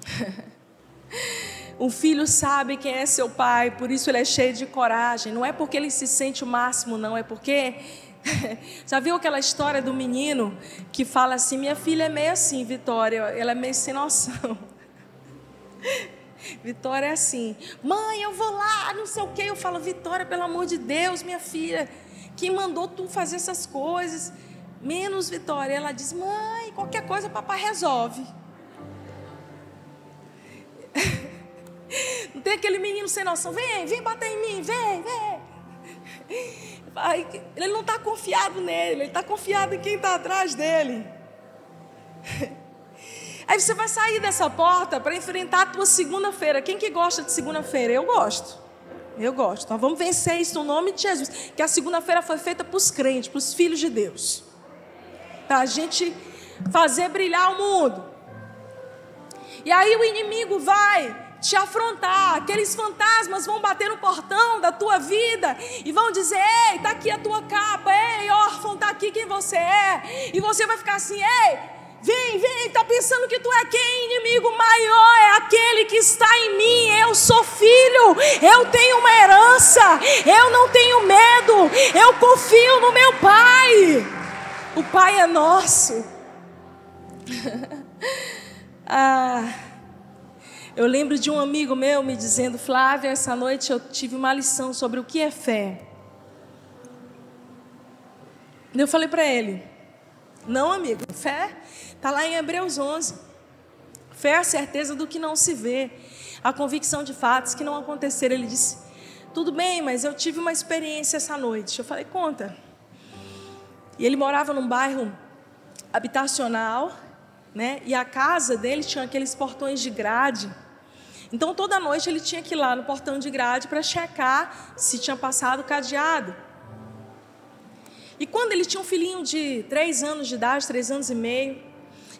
O filho sabe quem é seu pai, por isso ele é cheio de coragem. Não é porque ele se sente o máximo, não, é porque Já viu aquela história do menino que fala assim: minha filha é meio assim, Vitória, ela é meio sem noção. Vitória é assim: mãe, eu vou lá, não sei o quê. Eu falo: Vitória, pelo amor de Deus, minha filha, quem mandou tu fazer essas coisas? Menos Vitória. Ela diz: mãe, qualquer coisa papai resolve. Não tem aquele menino sem noção: vem, vem bater em mim, vem, vem ele não está confiado nele, ele está confiado em quem está atrás dele. Aí você vai sair dessa porta para enfrentar a tua segunda-feira. Quem que gosta de segunda-feira? Eu gosto. Eu gosto. Então vamos vencer isso no nome de Jesus. Que a segunda-feira foi feita para os crentes, para os filhos de Deus. Para a gente fazer brilhar o mundo. E aí o inimigo vai te afrontar. Aqueles fantasmas vão bater no portão da tua vida e vão dizer: Ei, está aqui a tua capa. Ei, órfão, está aqui quem você é. E você vai ficar assim: Ei, vem, vem. Está pensando que tu é quem? Inimigo maior é aquele que está em mim. Eu sou filho. Eu tenho uma herança. Eu não tenho medo. Eu confio no meu Pai. O Pai é nosso. ah. Eu lembro de um amigo meu me dizendo, Flávia, essa noite eu tive uma lição sobre o que é fé. Eu falei para ele, não, amigo, fé está lá em Hebreus 11. Fé é a certeza do que não se vê, a convicção de fatos que não aconteceram. Ele disse, tudo bem, mas eu tive uma experiência essa noite. Eu falei, conta. E ele morava num bairro habitacional, né? E a casa dele tinha aqueles portões de grade. Então toda noite ele tinha que ir lá no portão de grade para checar se tinha passado o cadeado. E quando ele tinha um filhinho de três anos de idade, três anos e meio,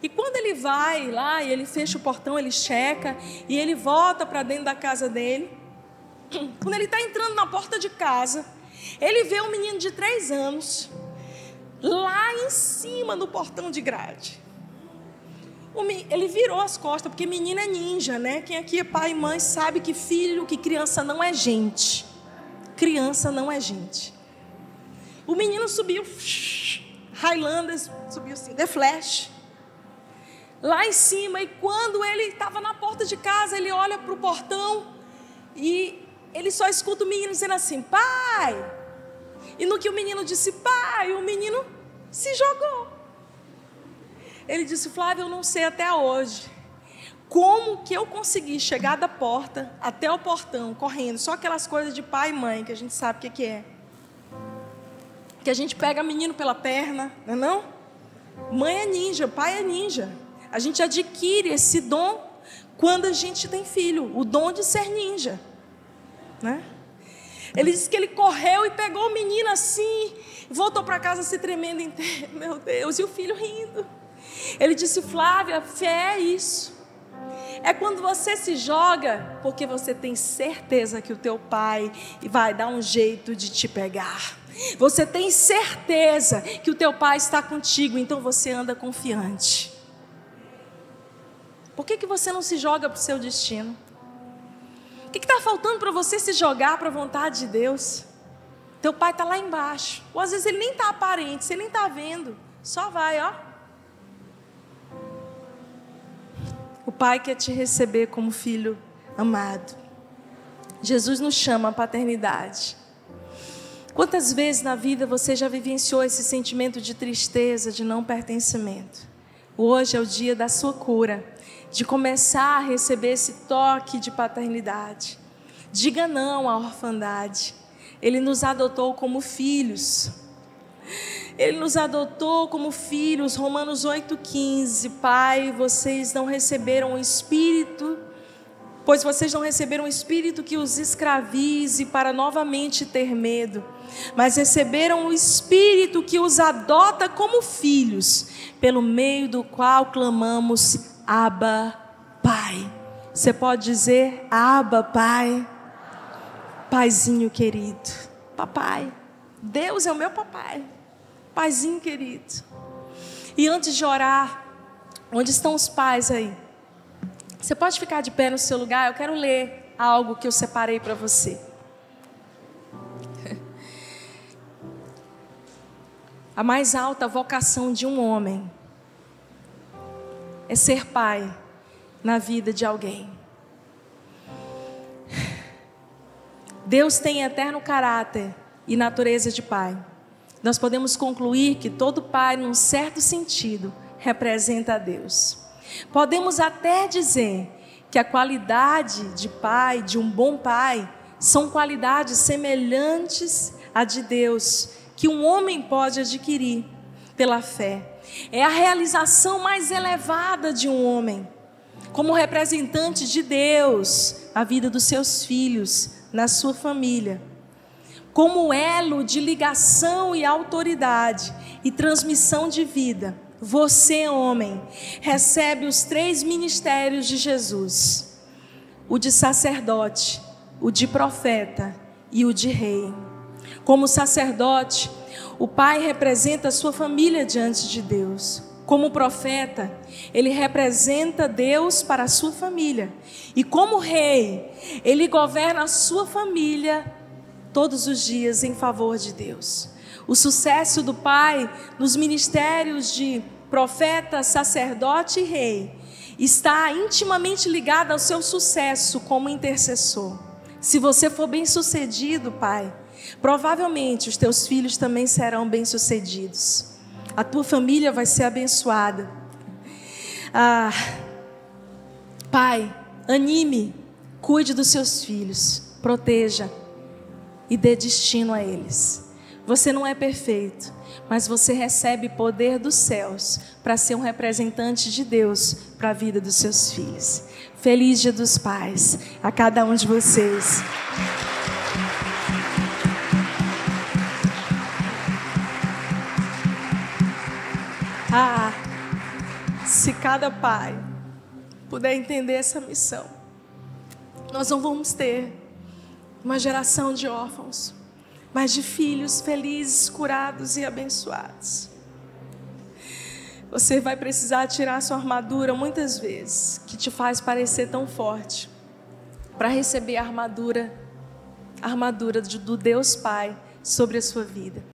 e quando ele vai lá e ele fecha o portão, ele checa e ele volta para dentro da casa dele. Quando ele está entrando na porta de casa, ele vê um menino de três anos lá em cima no portão de grade. Ele virou as costas, porque menina é ninja, né? Quem aqui é pai e mãe sabe que filho, que criança não é gente. Criança não é gente. O menino subiu, Highlanders, subiu assim, The Flash. Lá em cima, e quando ele estava na porta de casa, ele olha para o portão e ele só escuta o menino dizendo assim: Pai! E no que o menino disse, pai, o menino se jogou. Ele disse: Flávio, eu não sei até hoje como que eu consegui chegar da porta até o portão, correndo, só aquelas coisas de pai e mãe que a gente sabe o que, que é. Que a gente pega menino pela perna, não é não? Mãe é ninja, pai é ninja. A gente adquire esse dom quando a gente tem filho, o dom de ser ninja, né? Ele disse que ele correu e pegou o menino assim, voltou para casa se tremendo inteiro, meu Deus, e o filho rindo. Ele disse: Flávia, fé é isso. É quando você se joga porque você tem certeza que o teu pai vai dar um jeito de te pegar. Você tem certeza que o teu pai está contigo, então você anda confiante. Por que, que você não se joga para o seu destino? O que está faltando para você se jogar para a vontade de Deus? Teu pai está lá embaixo. Ou às vezes ele nem está aparente, você nem está vendo. Só vai, ó. O Pai quer te receber como filho amado. Jesus nos chama à paternidade. Quantas vezes na vida você já vivenciou esse sentimento de tristeza, de não pertencimento? Hoje é o dia da sua cura, de começar a receber esse toque de paternidade. Diga não à orfandade. Ele nos adotou como filhos. Ele nos adotou como filhos, Romanos 8,15. Pai, vocês não receberam o Espírito, pois vocês não receberam o Espírito que os escravize para novamente ter medo, mas receberam o Espírito que os adota como filhos, pelo meio do qual clamamos, Abba, Pai. Você pode dizer, Abba, Pai, Paizinho querido, Papai. Deus é o meu papai. Paizinho querido. E antes de orar, onde estão os pais aí? Você pode ficar de pé no seu lugar? Eu quero ler algo que eu separei para você. A mais alta vocação de um homem é ser pai na vida de alguém. Deus tem eterno caráter e natureza de pai nós podemos concluir que todo pai, num certo sentido, representa a Deus. Podemos até dizer que a qualidade de pai, de um bom pai, são qualidades semelhantes à de Deus, que um homem pode adquirir pela fé. É a realização mais elevada de um homem, como representante de Deus na vida dos seus filhos, na sua família como elo de ligação e autoridade e transmissão de vida, você, homem, recebe os três ministérios de Jesus: o de sacerdote, o de profeta e o de rei. Como sacerdote, o pai representa a sua família diante de Deus. Como profeta, ele representa Deus para a sua família. E como rei, ele governa a sua família todos os dias em favor de Deus. O sucesso do Pai nos ministérios de profeta, sacerdote e rei está intimamente ligado ao seu sucesso como intercessor. Se você for bem-sucedido, Pai, provavelmente os teus filhos também serão bem-sucedidos. A tua família vai ser abençoada. Ah, pai, anime, cuide dos seus filhos, proteja e dê destino a eles. Você não é perfeito, mas você recebe poder dos céus para ser um representante de Deus para a vida dos seus filhos. Feliz Dia dos Pais a cada um de vocês. Ah, se cada pai puder entender essa missão, nós não vamos ter uma geração de órfãos, mas de filhos felizes, curados e abençoados. Você vai precisar tirar sua armadura muitas vezes, que te faz parecer tão forte, para receber a armadura, a armadura do Deus Pai sobre a sua vida.